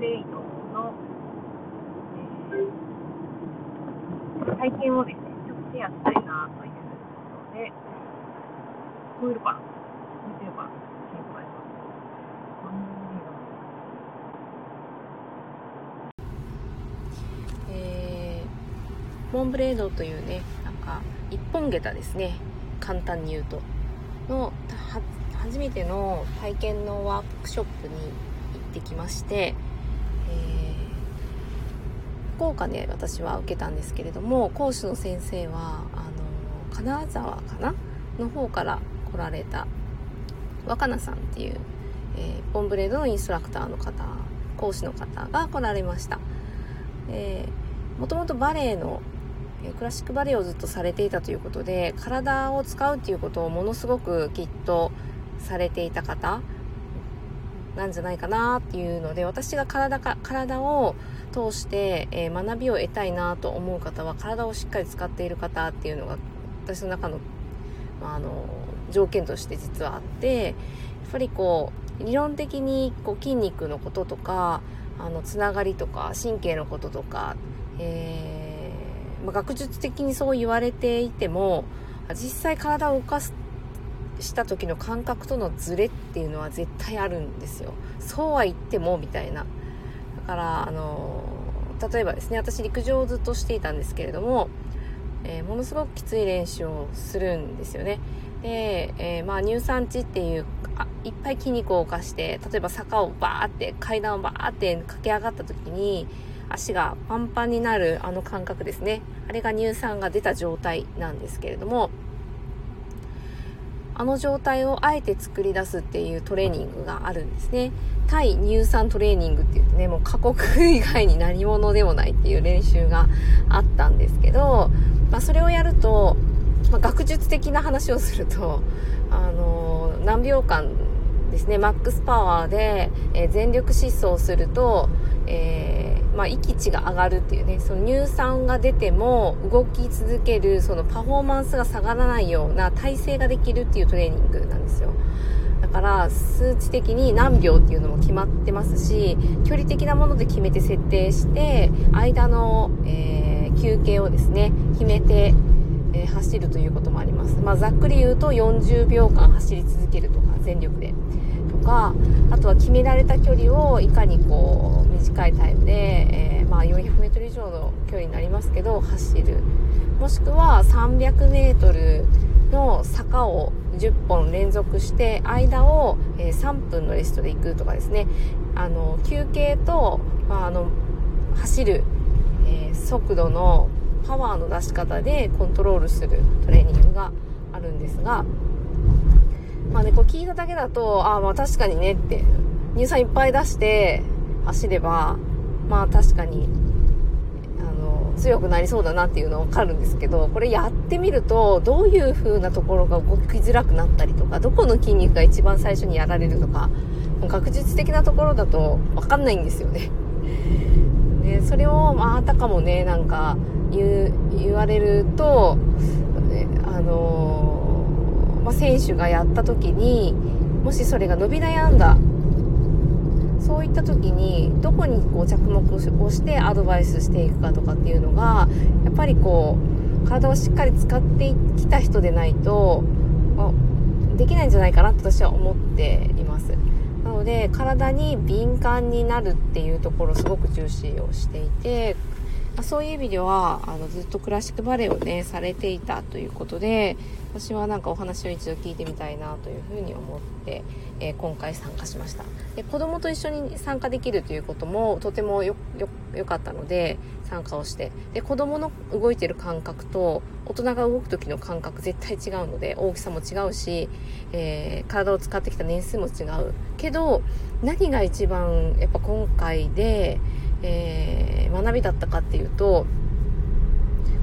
レイドの、えー、体験をですね、ちょっとシェアしたいなということで、聞こえるかな見てるかな心配します。えー、モンブレードというね、なんか、一本下駄ですね。簡単に言うと。の、初めての体験のワークショップに行ってきまして、えー、福岡で私は受けたんですけれども講師の先生はあの金沢かなの方から来られた若菜さんっていう、えー、ポンブレードのインストラクターの方講師の方が来られました。もともとバレエのクラシックバレエをずっとされていたということで体を使うっていうことをものすごくきっとされていた方なんじゃないかなっていうので私が体か体を通して、えー、学びを得たいなと思う方は体をしっかり使っている方っていうのが私の中の,、まあ、あの条件として実はあってやっぱりこう理論的にこう筋肉のこととかあのつながりとか神経のこととか、えー、まあ、学術的にそう言われていても実際体を動かすした時の感覚とのズレっていうのは絶対あるんですよ。そうは言ってもみたいな。だからあの例えばですね私陸上をずっとしていたんですけれども、えー、ものすごくきつい練習をするんですよね。で、えー、まあ乳酸値っていうあいっぱい筋肉を動かして例えば坂をバーって階段をバーって駆け上がった時に足がパンパンになるあの感覚ですね。あれが乳酸が出た状態なんですけれどもあの状態をあえて作り出すっていうトレーニングがあるんですね。対乳酸トレーニングって言ってね、もう過酷以外に何者でもないっていう練習があったんですけど、まあ、それをやると、まあ、学術的な話をすると、あの、何秒間ですね、マックスパワーで、えー、全力疾走すると、えー、まあ、息値が上がるっていうね、その乳酸が出ても動き続ける、そのパフォーマンスが下がらないような体勢ができるっていうトレーニングなんですよ。だから数値的に何秒っていうのも決まってますし距離的なもので決めて設定して間の、えー、休憩をですね決めて、えー、走るということもあります、まあ、ざっくり言うと40秒間走り続けるとか全力でかあとは決められた距離をいかにこう短いタイムで、えー、まあ、400m 以上の距離になりますけど走る。もしくは 300m の坂を10本連続して間を、え3分のレストで行くとかですね。あの休憩と、まあ、あの走る、えー、速度のパワーの出し方でコントロールするトレーニングがあるんですがまあね、こう聞いただけだと、ああ、まあ確かにねって、乳酸いっぱい出して走れば、まあ確かに、あの、強くなりそうだなっていうのはわかるんですけど、これやってみると、どういう風なところが動きづらくなったりとか、どこの筋肉が一番最初にやられるとか、学術的なところだとわかんないんですよね。ねそれを、まあ、あたかもね、なんか言言われると、あのまあ、選手がやった時にもしそれが伸び悩んだそういった時にどこにこう着目をしてアドバイスしていくかとかっていうのがやっぱりこう体をしっかり使ってきた人でないと、できないんじゃないかなと私は思っています。なので体に敏感になるっていうところをすごく重視をしていてまそういう意味ではあのずっとクラシックバレエをねされていたということで私はなんかお話を一度聞いてみたいなというふうに思って、えー、今回参加しました。で子供と一緒に参加できるということもとてもよかったので参加をして。で子供の動いてる感覚と大人が動く時の感覚絶対違うので大きさも違うし、えー、体を使ってきた年数も違う。けど何が一番やっぱ今回で、えー、学びだったかっていうと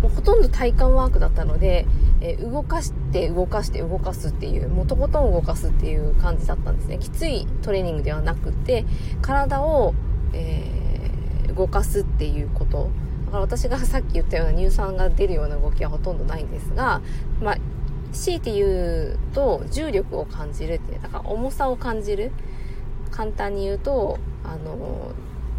もうほとんど体幹ワークだったのでえー、動かして動かして動かすっていうもうとことん動かすっていう感じだったんですね。きついトレーニングではなくて体を、えー、動かすっていうこと。だから私が さっき言ったような乳酸が出るような動きはほとんどないんですが、まあ、強いて言うと重力を感じるっていうだから重さを感じる。簡単に言うとあの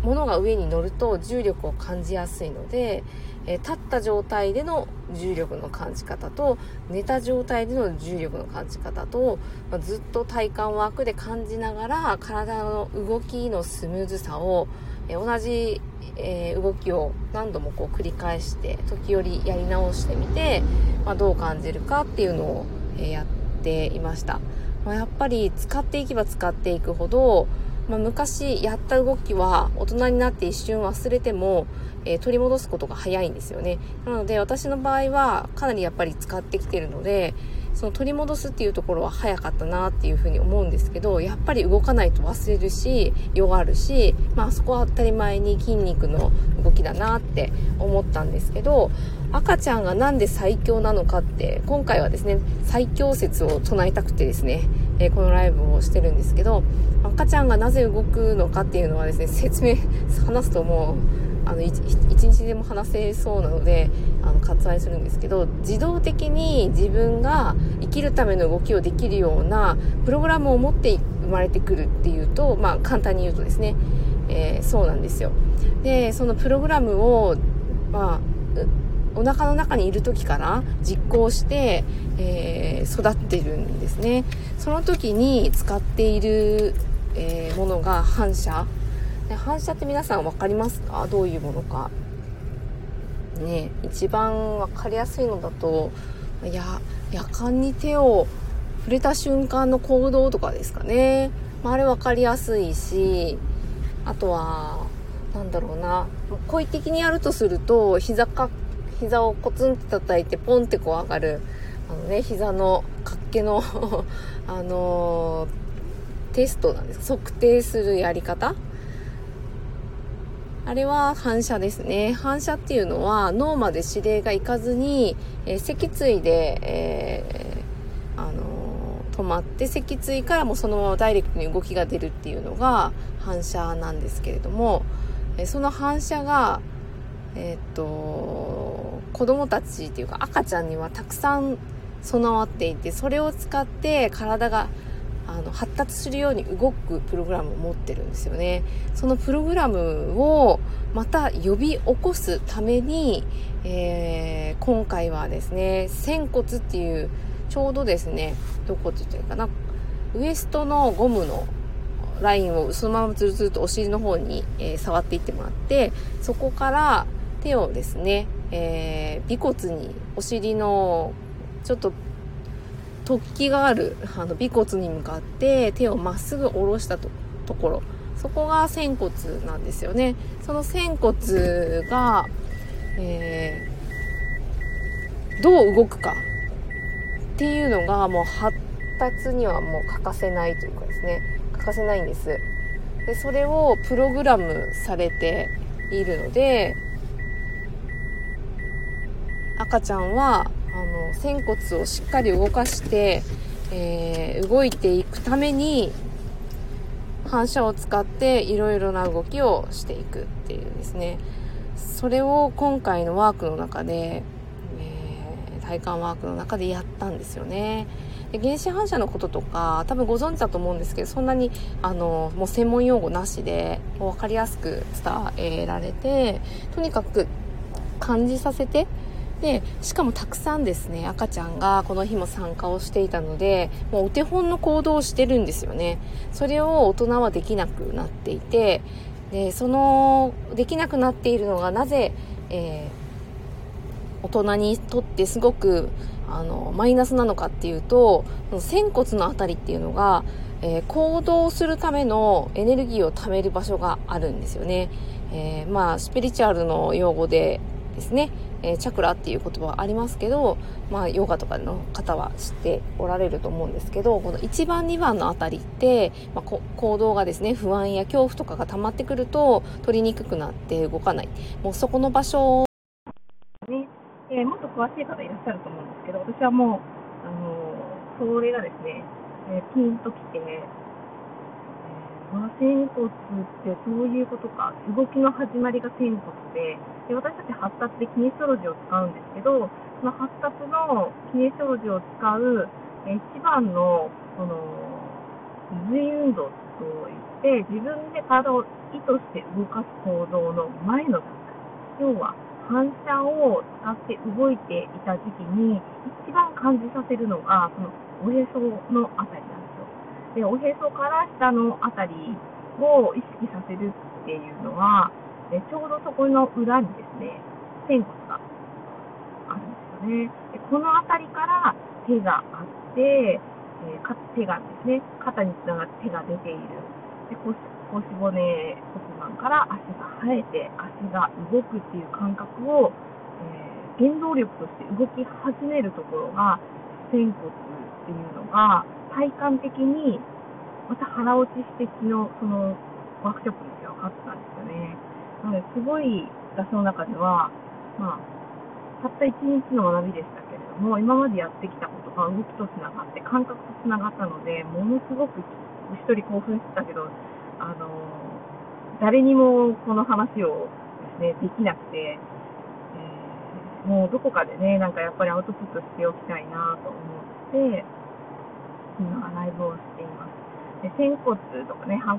物が上に乗ると重力を感じやすいので、え立った状態での重力の感じ方と寝た状態での重力の感じ方と、ま、ずっと体感ワークで感じながら体の動きのスムーズさを、え同じ、え動きを何度もこう繰り返して時折やり直してみて、ま、どう感じるかっていうのを、えやっていました、ま、やっぱり使っていけば使っていくほどまあ、昔やった動きは大人になって一瞬忘れても、えー、取り戻すことが早いんですよね。なので私の場合はかなりやっぱり使ってきてるので、その取り戻すっていうところは早かったなっていうふうに思うんですけど、やっぱり動かないと忘れるし、弱るし、まあそこは当たり前に筋肉の動きだなって思ったんですけど、赤ちゃんがなんで最強なのかって、今回はですね、最強説を唱えたくてですね、えー、このライブをしてるんですけど、赤ちゃんがなぜ動くのかっていうのはですね、説明、話すともう、あの、一日でも話せそうなので、あの、割愛するんですけど、自動的に自分が生きるための動きをできるようなプログラムを持って生まれてくるっていうと、まあ、簡単に言うとですね、えー、そうなんですよ。で、そのプログラムを、まあ、お腹の中にいる時から実行して、えー、育ってるんですね。その時に使っている、えー、ものが反射。で反射って皆さん分かりますか？どういうものか。ね、一番分かりやすいのだと、や、夜間に手を触れた瞬間の行動とかですかね。まあ、あれ分かりやすいし、あとは、なんだろうな、故意的にやるとすると、膝か、膝をコツンって叩いてポンってこう上がる、あのね、膝の活気の あのー、テストなんです測定するやり方あれは反射ですね。反射っていうのは脳まで指令がいかずに、えー、脊椎で、えー、あのー、止まって脊椎からもそのままダイレクトに動きが出るっていうのが反射なんですけれども、えその反射が、えっと、子供たちっていうか赤ちゃんにはたくさん備わっていて、それを使って体があの発達するように動くプログラムを持ってるんですよね。そのプログラムをまた呼び起こすために、えー、今回はですね、仙骨っていうちょうどですね、どこって言ったらいいかな、ウエストのゴムのラインをそのままずるずるとお尻の方に、えー、触っていってもらって、そこから手をですね、えー、尾骨に、お尻のちょっと突起があるあの尾骨に向かって手をまっすぐ下ろしたとところ。そこが仙骨なんですよね。その仙骨が、えー、どう動くかっていうのがもう発達にはもう欠かせないというかですね。欠かせないんです。でそれをプログラムされているので赤ちゃんはあの仙骨をしっかり動かして、えー、動いていくために反射を使っていろいろな動きをしていくっていうですね。それを今回のワークの中で、えー、体感ワークの中でやったんですよね。で原子反射のこととか多分ご存知だと思うんですけどそんなにあのもう専門用語なしで分かりやすく伝えられてとにかく感じさせてでしかもたくさんですね赤ちゃんがこの日も参加をしていたのでもうお手本の行動をしてるんですよね。それを大人はできなくなっていてでそのできなくなっているのがなぜ、えー、大人にとってすごくあのマイナスなのかっていうと仙骨の辺りっていうのが、えー、行動するためのエネルギーを貯める場所があるんですよね、えー、まあスピリチュアルの用語でですね。えー、チャクラっていう言葉はありますけど、まあ、ヨガとかの方は知っておられると思うんですけど、この1番、2番のあたりって、まあ、行動がですね、不安や恐怖とかが溜まってくると、取りにくくなって動かない。もうそこの場所ね、えー、もっと詳しい方いらっしゃると思うんですけど、私はもう、あのそれがですね、えー、ピンときて、あ、仙骨ってそういうことか。動きの始まりが仙骨で、で私たち発達でキネシオロジーを使うんですけど、その発達のキネシオロジーを使う、一番の、その、髄運ンドといって、自分で体を意図して動かす行動の前の段階。要は、反射を使って動いていた時期に、一番感じさせるのが、そのおへそのあたりなんです。で、おへそから下のあたりを意識させるっていうのは、でちょうどそこの裏にですね、仙骨があるんですよね。でこの辺りから手があって、えー、か手がですね、肩につながって手が出ている。で腰腰骨骨盤から足が生えて、足が動くっていう感覚を、えー、原動力として動き始めるところが、仙骨っていうのが、体感的に、また腹落ちして昨日、その、ワークショップで分かったんですよね。なので、すごい、私の中では、まあ、たった1日の学びでしたけれども、今までやってきたことが動きとつながって、感覚とつながったので、ものすごく一人興奮してたけど、あの、誰にもこの話をですね、できなくて、え、もうどこかでね、なんかやっぱりアウトプットしておきたいなと思って、今ライブをしています。で、仙骨とかね、反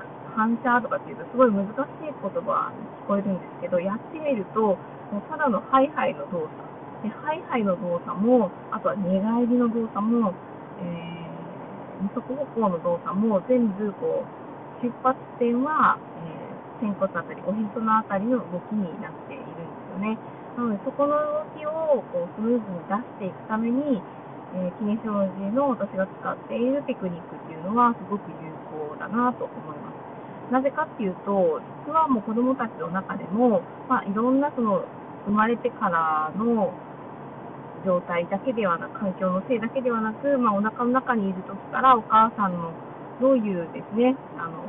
射とかっていうとすごい難しい言葉に聞こえるんですけど、やってみると、もうただのハイハイの動作。で、ハイハイの動作も、あとは寝返りの動作も、えー、二足歩行の動作も全部こう、出発点は、えー、仙骨あたり、おへそのあたりの動きになっているんですよね。なので、そこの動きをこうスムーズに出していくために、えー、キネシオロジーの私が使っているテクニックっていうのはすごく有効だなと思います。なぜかっていうと、実はもう子供たちの中でも、まあ、いろんなその生まれてからの状態だけではなく、環境のせいだけではなく、まあ、お腹の中にいる時からお母さんのどういうですね、あの、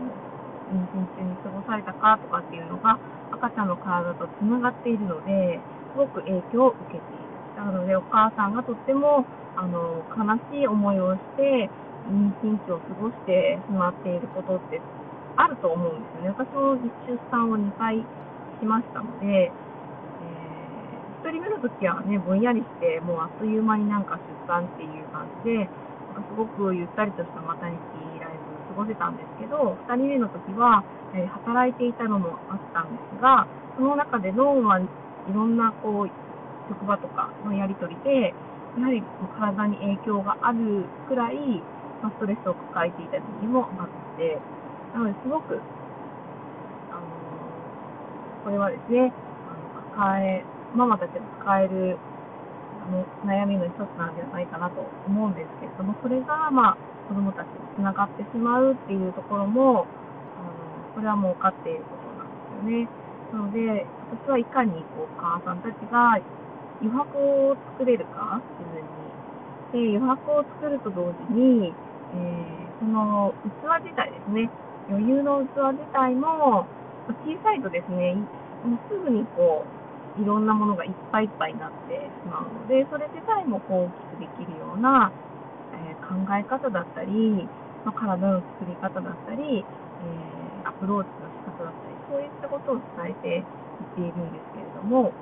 妊娠中に過ごされたかとかっていうのが赤ちゃんの体とつながっているので、すごく影響を受けている。なので、お母さんがとっても、あの、悲しい思いをして、妊娠期を過ごしてしまっていることってあると思うんですよね。私も出産を2回しましたので、えー、1人目の時はね、ぼんやりして、もうあっという間になんか出産っていう感じで、すごくゆったりとしたマタニティライブ過ごせたんですけど、2人目の時は、えー、働いていたのもあったんですが、その中で脳はいろんなこう、職場とかのやり取りで、やはり体に影響があるくらい、ま、ストレスを抱えていた時期もあって、なので、すごく、あのこれはですね、あの抱え、ママたちが抱えるあの悩みの一つなんじゃないかなと思うんですけれども、それが、まあ、子供たちにつながってしまうっていうところも、あのこれはもう分かっていることなんですよね。なので、私はいかにこうお母さんたちが余白を作れるか、自分に。で、余白を作ると同時に、えー、その器自体ですね、余裕の器自体も小さいとですね、もうすぐにこう、いろんなものがいっぱいいっぱいになってしまうので、それ自体もこう大きくできるような、えー、考え方だったり、まあ、体の作り方だったり、えー、アプローチの仕方だったり、そういったことを伝えていっているんですけれども、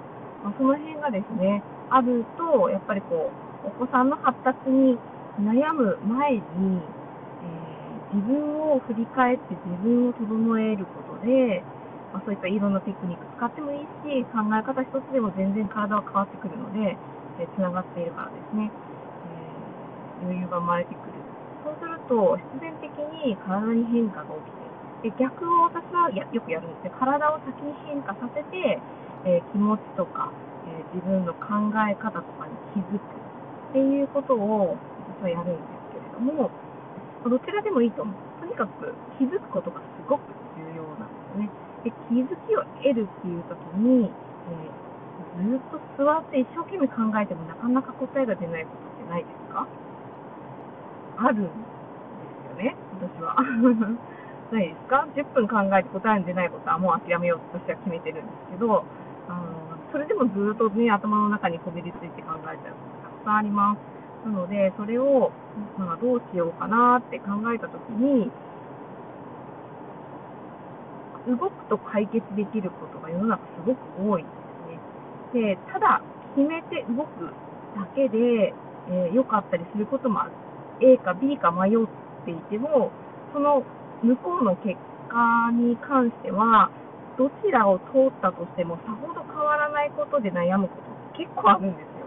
まあ、その辺がですね、あると、やっぱりこう、お子さんの発達に悩む前にえ、自分を振り返って自分を整えることで、まあ、そういったいろんなテクニック使ってもいいし、考え方一つでも全然体は変わってくるので、えー、繋がっているからですね、えー、余裕が生まれてくる。そうすると、必然的に体に変化が起きて、で逆を私はやよくやるんですね。体を先に変化させて、えー、気持ちとか、え自分の考え方とかに気づくっていうことを私はやるんですけれども、どちらでもいいと思う。とにかく気づくことがすごく重要なんですよね。で気づきを得るっていう時に、えー、ずっと座って一生懸命考えてもなかなか答えが出ないことってないですか？あるんですよね、私は。ないですか ?10 分考えて答えの出ないことはもう諦めようと私は決めてるんですけど、それでもずっとね、頭の中にこびりついて考えちゃうことたくさんあります。なので、それを、まあ、どうしようかなって考えたときに、動くと解決できることが世の中すごく多いんですね。で、ただ、決めて動くだけで、えー、良かったりすることもある。A か B か迷っていても、その向こうの結果に関しては、どちらを通ったとしてもさほど変わないことで悩むことって結構あるんですよ。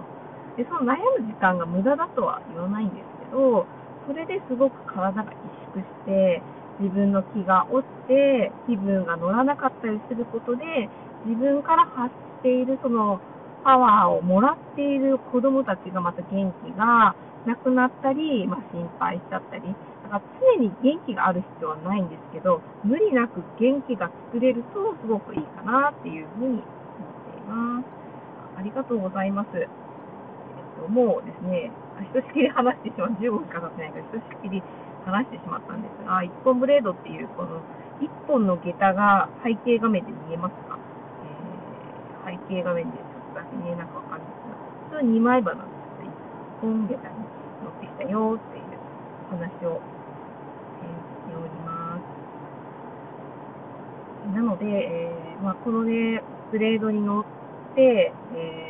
で、その悩む時間が無駄だとは言わないんですけど、それですごく体が萎縮して、自分の気が落ちて、気分が乗らなかったりすることで、自分から発しているそのパワーをもらっている子供たちがまた元気がなくなったり、まあ、心配しちゃったり、だから常に元気がある必要はないんですけど、無理なく元気が作れるとすごくいいかなっていうふうに思っています。ありがとうございます。えっと、もうですね、ひとしきり話してしまう、15分しか経ってないから、ひとしきり話してしまったんですが、一本ブレードっていう、この一本の下駄が背景画面で見えますか、えー、背景画面でちょっとだけ見えなくわかるんですが、普通2枚刃なんですけど、一本下駄に乗ってきたよっていう話を、えー、しております。なので、えー、まあ、このね、ブレードに乗って、え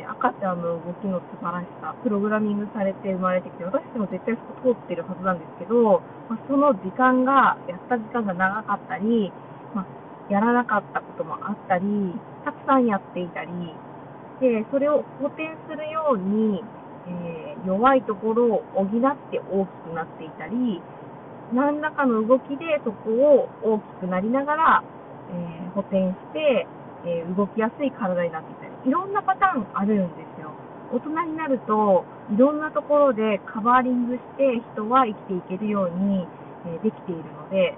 ー、赤ちゃんの動きの素晴らしさ、プログラミングされて生まれてきて、私でも絶対そこ通ってるはずなんですけど、まあ、その時間が、やった時間が長かったり、まあ、やらなかったこともあったり、たくさんやっていたり、で、それを補填するように、えー、弱いところを補って大きくなっていたり、何らかの動きでそこを大きくなりながら、えー、補填して、えー、動きやすい体になっていたり、いろんなパターンあるんですよ。大人になると、いろんなところでカバーリングして人は生きていけるように、え、できているので、え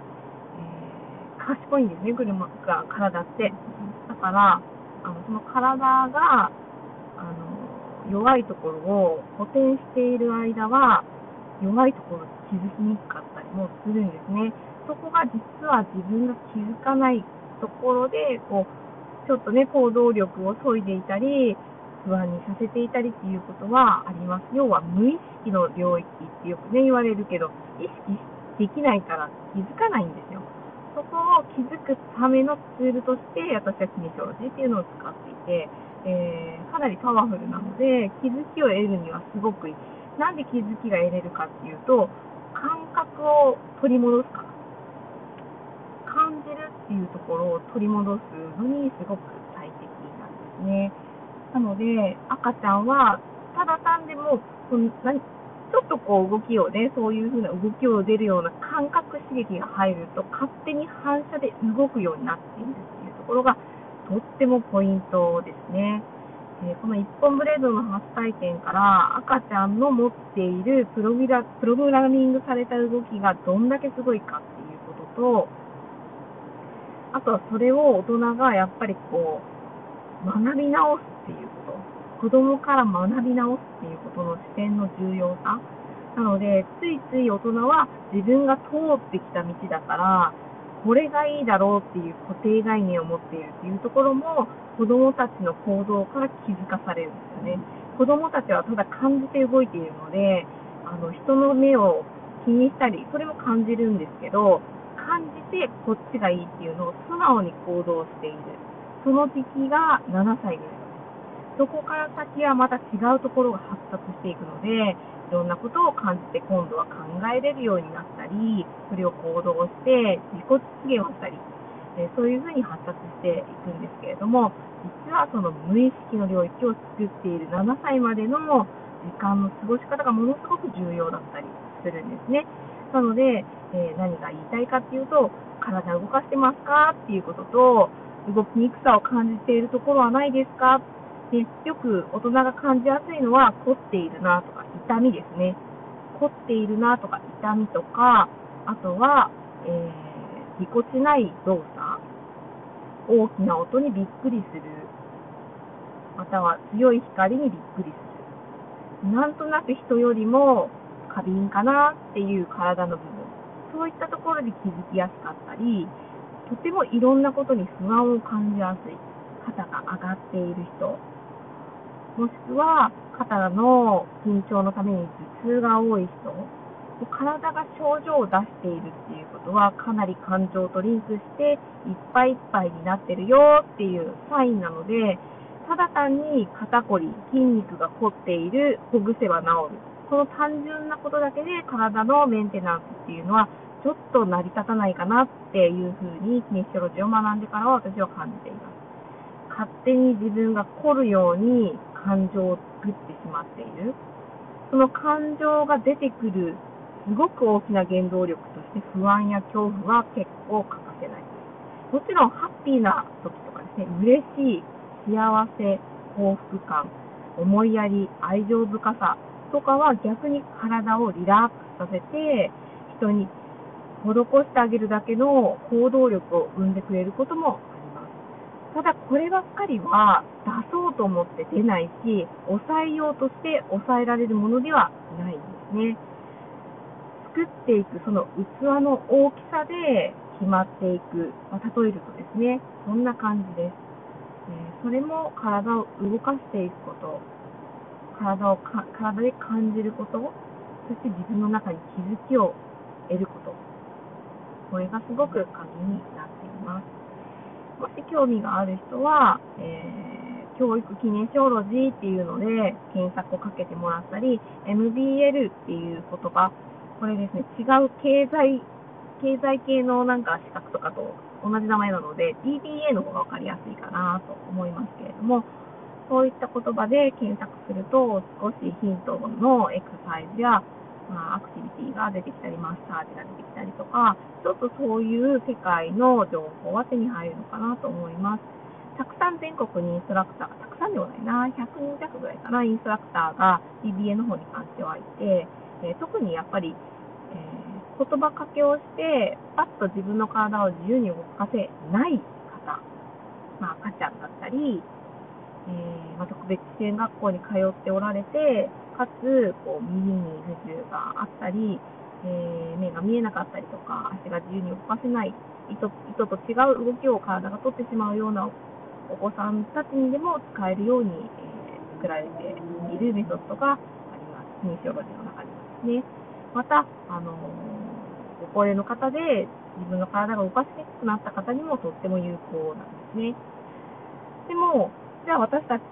ー、賢いんですね、車が、体って。だから、あのその体が、あの、弱いところを補填している間は、弱いところ気づきにくかったりもするんですね。そこが実は自分が気づかないところで、こう、ちょっとね、行動力を削いでいたり、不安にさせていたりっていうことはあります。要は無意識の領域ってよくね、言われるけど、意識できないから気づかないんですよ。そこを気づくためのツールとして、私はキネショロジーっていうのを使っていて、えー、かなりパワフルなので、気づきを得るにはすごくいい。なんで気づきが得れるかっていうと、感覚を取り戻すから。感じるっていうところを取り戻すのにすごく最適なんですね。なので、赤ちゃんは、ただ単でも、その何ちょっとこう動きをね、そういう風な動きを出るような感覚刺激が入ると、勝手に反射で動くようになっているっていうところが、とってもポイントですね。えこの一本ブレードの初体験から赤ちゃんの持っているプログラプログラミングされた動きがどんだけすごいかっていうことと、あとはそれを大人がやっぱりこう、学び直すっていうこと。子供から学び直すっていうことの視点の重要さ。なので、ついつい大人は自分が通ってきた道だから、これがいいだろうっていう固定概念を持っているっていうところも、子供たちの行動から気づかされるんですよね。子供たちはただ感じて動いているので、あの、人の目を気にしたり、それも感じるんですけど、感じてこっちがいいっていうのを素直に行動している。その時期が7歳ぐらい。そこから先はまた違うところが発達していくので、いろんなことを感じて今度は考えれるようになったり、それを行動して自己実現をしたり、えそういうふうに発達していくんですけれども、実はその無意識の領域を作っている7歳までの時間の過ごし方がものすごく重要だったりするんですね。なので、えー、何が言いたいかっていうと、体を動かしてますか？っていうことと、動きにくさを感じているところはないですか？でよく大人が感じやすいのは、凝っているなとか、痛みですね。凝っているなとか、痛みとか、あとは、えー、ぎこちない動作、大きな音にびっくりする、または強い光にびっくりする。なんとなく人よりも過敏かなっていう体の部分。そういったところで気づきやすかったり、とてもいろんなことに不安を感じやすい。肩が上がっている人。もしくは、肩の緊張のために頭痛が多い人。体が症状を出しているっていうことは、かなり感情とリンクして、いっぱいいっぱいになってるよっていうサインなので、ただ単に肩こり、筋肉が凝っている、ほぐせば治る。この単純なことだけで体のメンテナンスっていうのはちょっと成り立たないかなっていうふうに、キネシオロジーを学んでからは私は感じています。勝手に自分が凝るように感情を作ってしまっている。その感情が出てくるすごく大きな原動力として不安や恐怖は結構欠かせない。もちろんハッピーな時とかですね、嬉しい、幸せ、幸福感、思いやり、愛情深さとかは逆に体をリラックスさせて、人に施してあげるだけの行動力を生んでくれることもあります。ただこればっかりは出そうと思って出ないし、抑えようとして抑えられるものではないんですね。作っていくその器の大きさで決まっていく、まあ、例えるとですね、そんな感じです。え、それも体を動かしていくこと、体をか体で感じること、そして自分の中に気づきを得ること。これがすごく鍵になっています。もし興味がある人は、えー、教育記念シオロジーっていうので検索をかけてもらったり、MBL っていう言葉、これですね、違う経済、経済系のなんか資格とかと同じ名前なので、DBA の方がわかりやすいかなと思いますけれども、そういった言葉で検索すると、少しヒントのエクササイズや、まあ、アクティビティが出てきたり、マッサージが出てきたりとか、ちょっとそういう世界の情報は手に入るのかなと思います。たくさん全国にインストラクター、たくさんではないな、100人弱ぐらいかな、インストラクターが DBA の方に関してはいて、えー、特にやっぱり、えー、言葉かけをして、パッと自分の体を自由に動かせない方、まあ、赤ちゃんだったり、えー、まあ、特別支援学校に通っておられて、かつ、こう、耳に不自由があったり、えー、目が見えなかったりとか、足が自由に動かせない、意図意図と違う動きを体がとってしまうようなお子さんたちにでも使えるように、えー、作られているメソッドがあります。ミニシオロジの中にですね。また、あのご高齢の方で自分の体が動かしにくくなった方にもとっても有効なんですね。でも、じゃあ私たち、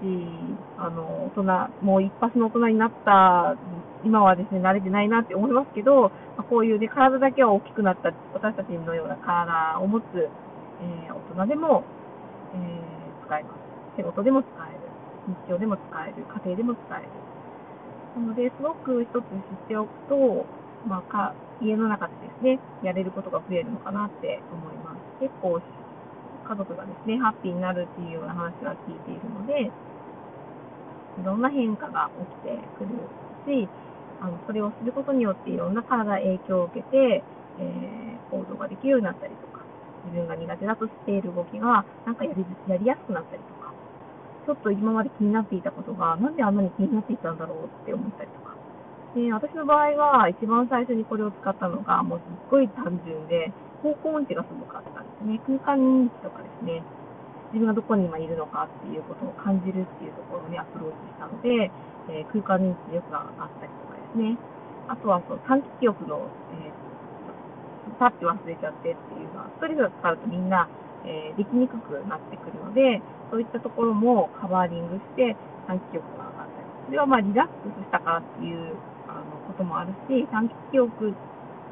あの、大人、もう一発の大人になった今はですね、慣れてないなって思いますけど、ま、こういうね、体だけは大きくなった私たちのような体を持つ、えー、大人でも、えー、使えます。仕事でも使える。日常でも使える。家庭でも使える。なので、すごく一つ知っておくと、まあ、か家の中でですね、やれることが増えるのかなって思います。結構、家族がですね、ハッピーになるっていうような話は聞いているので、いろんな変化が起きてくるし、あのそれをすることによっていろんな体影響を受けて、えー、行動ができるようになったりとか、自分が苦手だとしている動きが、なんかやりやりやすくなったりとか、ちょっと今まで気になっていたことが、なんであんなに気になっていたんだろうって思ったりとか。で、私の場合は、一番最初にこれを使ったのが、もうすっごい単純で、方向音痴がすごかったんですね。空間認知とかですね、自分がどこに今いるのかっていうことを感じるっていうところにアプローチしたので、えー、空間認知力があったりとかですね。あとはそう短期記憶の、えー、パッて忘れちゃってっていうのは、ストレスがかかるとみんな、えー、できにくくなってくるので、そういったところもカバーリングして短期記憶が上がったり。それはまあリラックスしたからっていうあのこともあるし、短期記憶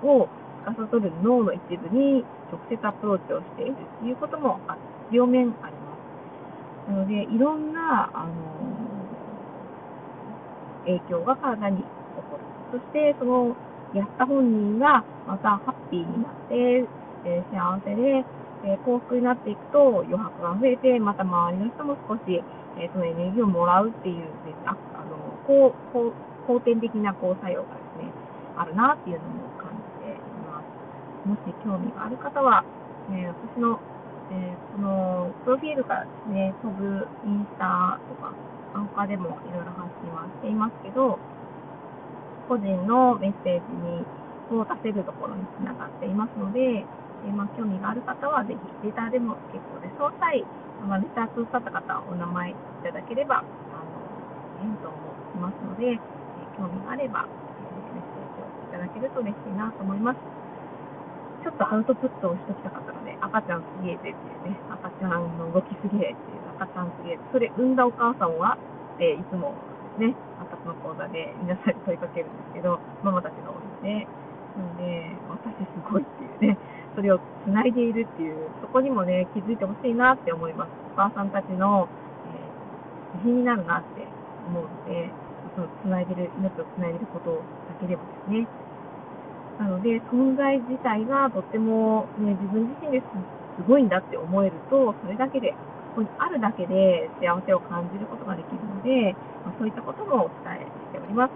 を司る脳の一部に直接アプローチをしているっていうことも両面あります。なので、いろんな、あの影響が体に起こる。そして、その、やった本人がまたハッピーになって、えー、幸せで、えー、幸福になっていくと余白が増えて、また周りの人も少し、えー、そのエネルギーをもらうっていう、ね、ああのこうこう後天的なこう作用がですね、あるなっていうのも。もし興味がある方は、え私の、えこのプロフィールからですね、飛ぶインスタとか、アンカーでもいろいろ発信はしていますけど、個人のメッセージにを出せるところにつながっていますので、えまあ、興味がある方はぜひレターでも結構です。その際、まあ、レターくださった方はお名前いただければ、あの、返答もしますので、え興味があれば、えメッセージをいただけると嬉しいなと思います。ちょっとアウトプットをしてきたかったので、赤ちゃんすげえぜっていうね、赤ちゃんの動きすげえっていう、赤ちゃんすげえ、それ産んだお母さんはっていつもね、発達の講座で皆さんに問いかけるんですけど、ママたちが多いので、なので、私すごいっていうね、それをつないでいるっていう、そこにもね、気づいてほしいなって思います。お母さんたちの、えー、自信になるなって思うので、そのつないでる、命をつないでることだけでもですね。なので、存在自体がとっても、ね、自分自身ですすごいんだって思えると、それだけで、ここにあるだけで幸せを感じることができるので、まあ、そういったこともお伝えしております。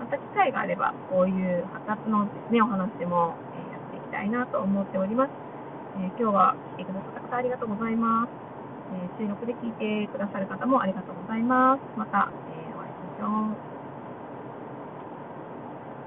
また機会があれば、こういう発達のですね、お話も、え、やっていきたいなと思っております。えー、今日は来てくださった方ありがとうございます。えー、収録で聞いてくださる方もありがとうございます。また、えお会いしましょう。